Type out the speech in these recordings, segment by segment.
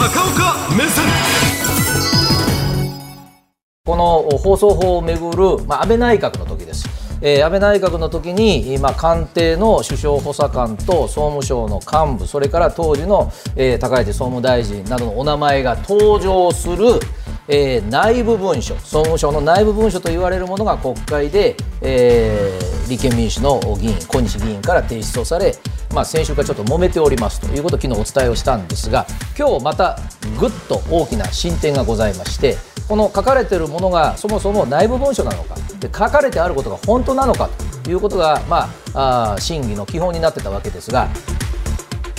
高岡目線この放送法をめぐる、まあ、安倍内閣の時です。えー安倍内閣の時に、まあ、官邸の首相補佐官と総務省の幹部それから当時の、えー高市総務大臣などのお名前が登場する、えー内部文書総務省の内部文書と言われるものが国会で、えー立憲民主の議員小西議員から提出をされ、まあ、先週からちょっと揉めておりますということを昨日お伝えをしたんですが今日またぐっと大きな進展がございましてこの書かれているものがそもそも内部文書なのかで書かれてあることが本当なのかということが、まあ、あ審議の基本になってたわけですが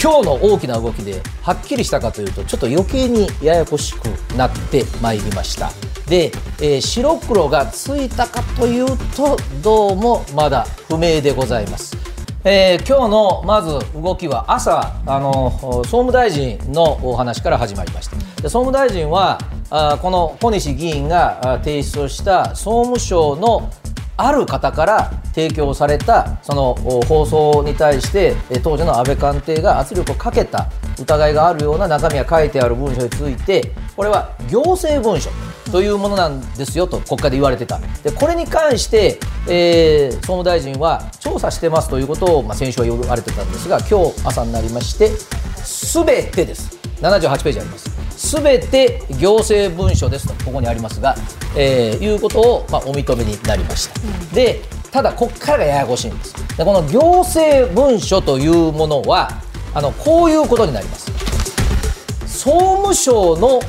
今日の大きな動きではっきりしたかというとちょっと余計にややこしくなってまいりました。で、えー白黒がついたかというとどうもまだ不明でございます。えー今日のまず動きは朝あの総務大臣のお話から始まりました。で総務大臣はあこの小西議員が提出をした総務省のある方から提供されたその放送に対して当時の安倍官邸が圧力をかけた疑いがあるような中身が書いてある文書についてこれは行政文書。というものなんですよと国会で言われてた。でこれに関して、えー総務大臣は調査してますということを、まあ、先週は言われてたんですが今日朝になりましてすべてです。78ページあります。すべて行政文書ですとここにありますが、えーいうことを、まあ、お認めになりました、でただここからがややこしいんです。でこの行政文書というものはあのこういうことになります。総務省の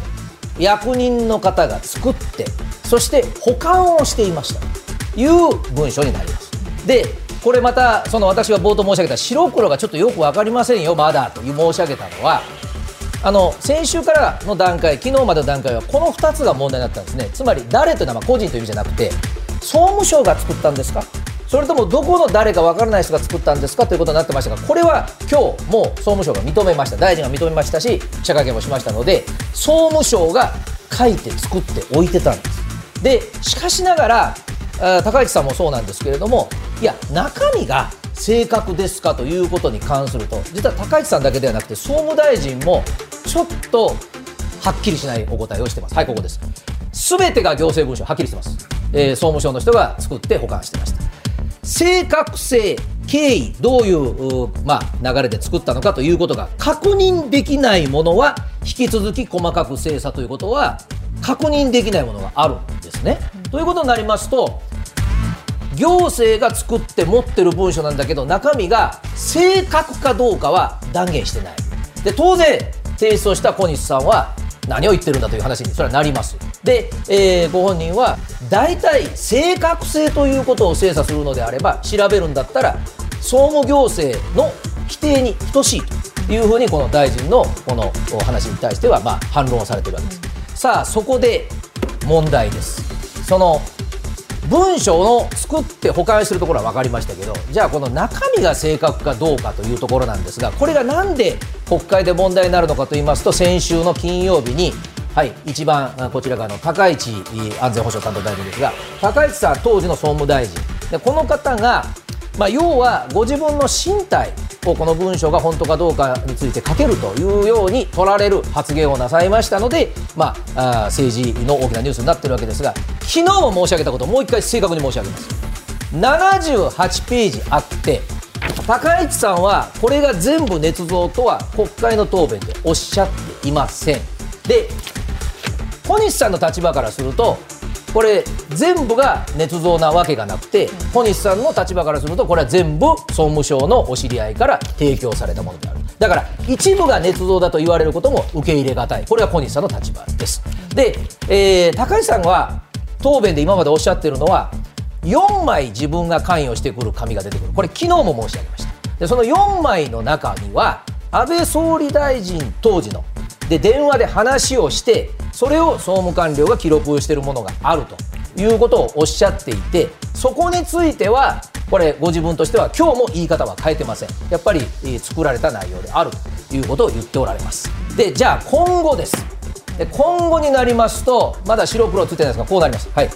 役人の方が作ってそして保管をしていました。という文書になります。でこれまたその私が冒頭申し上げた白黒がちょっとよく分かりませんよまだという申し上げたのはあの先週からの段階昨日までの段階はこの2つが問題になったんですね。つまり誰というのは個人という意味じゃなくて総務省が作ったんですか？それともどこの誰か分からない人が作ったんですかということになってましたがこれは今日もう総務省が認めました。大臣が認めましたし記者会見もしましたので総務省が書いて作って置いてたんです。でしかしながら高市さんもそうなんですけれどもいや中身が正確ですかということに関すると実は高市さんだけではなくて総務大臣もちょっとはっきりしないお答えをしてます。はいここです。すべてが行政文書はっきりしてます、えー総務省の人が作って保管してました。正確性経緯どういううまあ、流れで作ったのかということが確認できないものは引き続き細かく精査ということは確認できないものがあるんですね。ということになりますと行政が作って持ってる文書なんだけど中身が正確かどうかは断言してない。で当然提出をした小西さんは何を言ってるんだという話にそれはなりますで、えーご本人は大体正確性ということを精査するのであれば調べるんだったら総務行政の規定に等しいというふうにこの大臣のこのお話に対してはまあ反論をされてるわけです。さあそこで問題です。その文章を作って保管するところは分かりましたけどじゃあこの中身が正確かどうかというところなんですがこれがなんで国会で問題になるのかと言いますと先週の金曜日にはい、一番こちらがあの高市安全保障担当大臣ですが高市さん当時の総務大臣。でこの方が、まあ、要はご自分の身体をこの文書が本当かどうかについて書けるというように取られる発言をなさいましたので、まあ、あ政治の大きなニュースになっているわけですが昨日も申し上げたことをもう一回正確に申し上げます。78ページあって高市さんはこれが全部捏造とは国会の答弁でおっしゃっていません。で小西さんの立場からするとこれ全部が捏造なわけがなくて小西さんの立場からするとこれは全部総務省のお知り合いから提供されたものである。だから一部が捏造だと言われることも受け入れがたい。これは小西さんの立場です。で、えー高市さんは答弁で今までおっしゃってるのは4枚自分が関与してくる紙が出てくる。これ昨日も申し上げました。でその4枚の中には安倍総理大臣当時ので電話で話をしてそれを総務官僚が記録しているものがあるということをおっしゃっていてそこについてはこれご自分としては今日も言い方は変えてません。やっぱり作られた内容であるということを言っておられます。でじゃあ今後です。で今後になりますとまだ白黒ついてないですがこうなります。はい。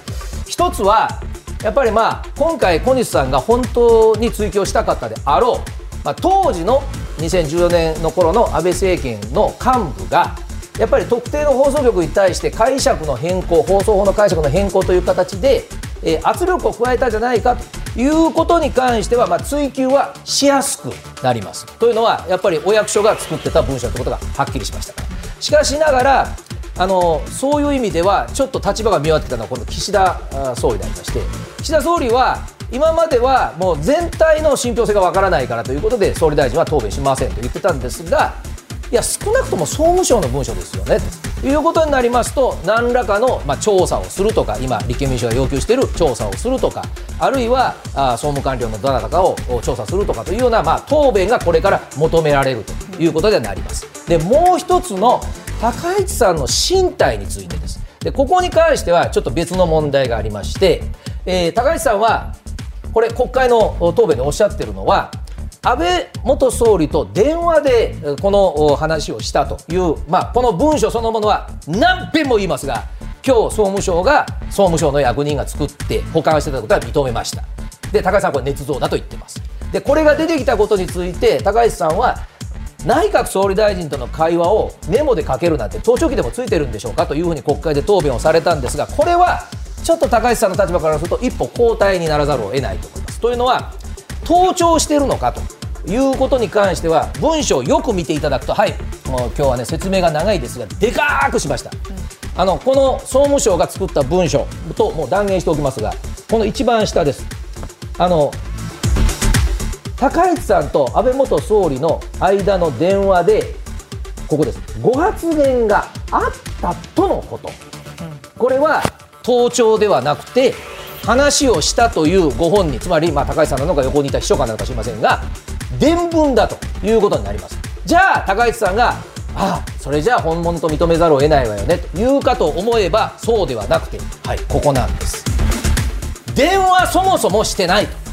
一つはやっぱりまあ今回小西さんが本当に追及したかったであろう、まあ、当時の2014年の頃の安倍政権の幹部がやっぱり特定の放送局に対して解釈の変更放送法の解釈の変更という形で、えー、圧力を加えたんじゃないかということに関しては、まあ、追及はしやすくなります。というのはやっぱりお役所が作ってた文書ということがはっきりしましたから。しかしながらあのそういう意味ではちょっと立場が見わってたのはこの岸田総理でありまして岸田総理は今まではもう全体の信憑性がわからないからということで総理大臣は答弁しませんと言ってたんですがいや少なくとも総務省の文書ですよね。ということになりますと何らかの、まあ、調査をするとか今立憲民主が要求している調査をするとかあるいはあ総務官僚のどなたかを調査するとかというような、まあ、答弁がこれから求められるということになります。でもう一つの高市さんの身体についてです。でここに関してはちょっと別の問題がありまして、えー、高市さんはこれ国会の答弁でおっしゃってるのは安倍元総理と電話でこの話をしたという、まあ、この文書そのものは何遍も言いますが今日総務省が総務省の役人が作って保管してたことは認めました。で高市さんはこれ捏造だと言ってます。でこれが出てきたことについて高市さんは内閣総理大臣との会話をメモで書けるなんて盗聴器でもついてるんでしょうかというふうに国会で答弁をされたんですがこれはちょっと高市さんの立場からすると一歩後退にならざるを得ないと思います。というのは盗聴してるのかと。いうことに関しては文章をよく見ていただくとはいもう今日はね説明が長いですがでかくしました、うん、あのこの総務省が作った文書ともう断言しておきますがこの一番下です。あの高市さんと安倍元総理の間の電話でここです。ご発言があったとのこと、これは盗聴ではなくて話をしたというご本人つまり、まあ、高市さんなのか横にいた秘書官なのか知りませんが伝聞だということになります。じゃあ高市さんがああそれじゃあ本物と認めざるを得ないわよねと言うかと思えばそうではなくてはい。ここなんです。電話そもそもしてないと。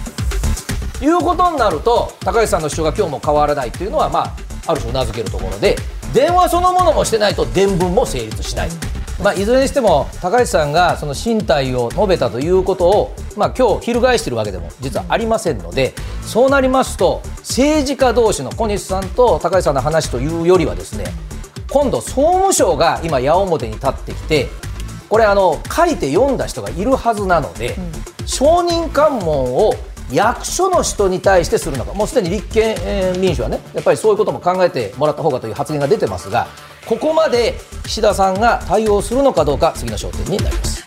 いうことになると高市さんの主張が今日も変わらないというのはまあある種うなずけるところで電話そのものもしてないと伝聞も成立しないまあ、いずれにしても高市さんがその進退を述べたということを、まあ、今日翻しているわけでも実はありませんのでそうなりますと政治家同士の小西さんと高市さんの話というよりはですね今度、総務省が今、矢面に立ってきてこれあの書いて読んだ人がいるはずなので、証人喚問を役所の人に対してするのかもうすでに立憲民主はねやっぱりそういうことも考えてもらった方がという発言が出てますがここまで岸田さんが対応するのかどうか次の焦点になります。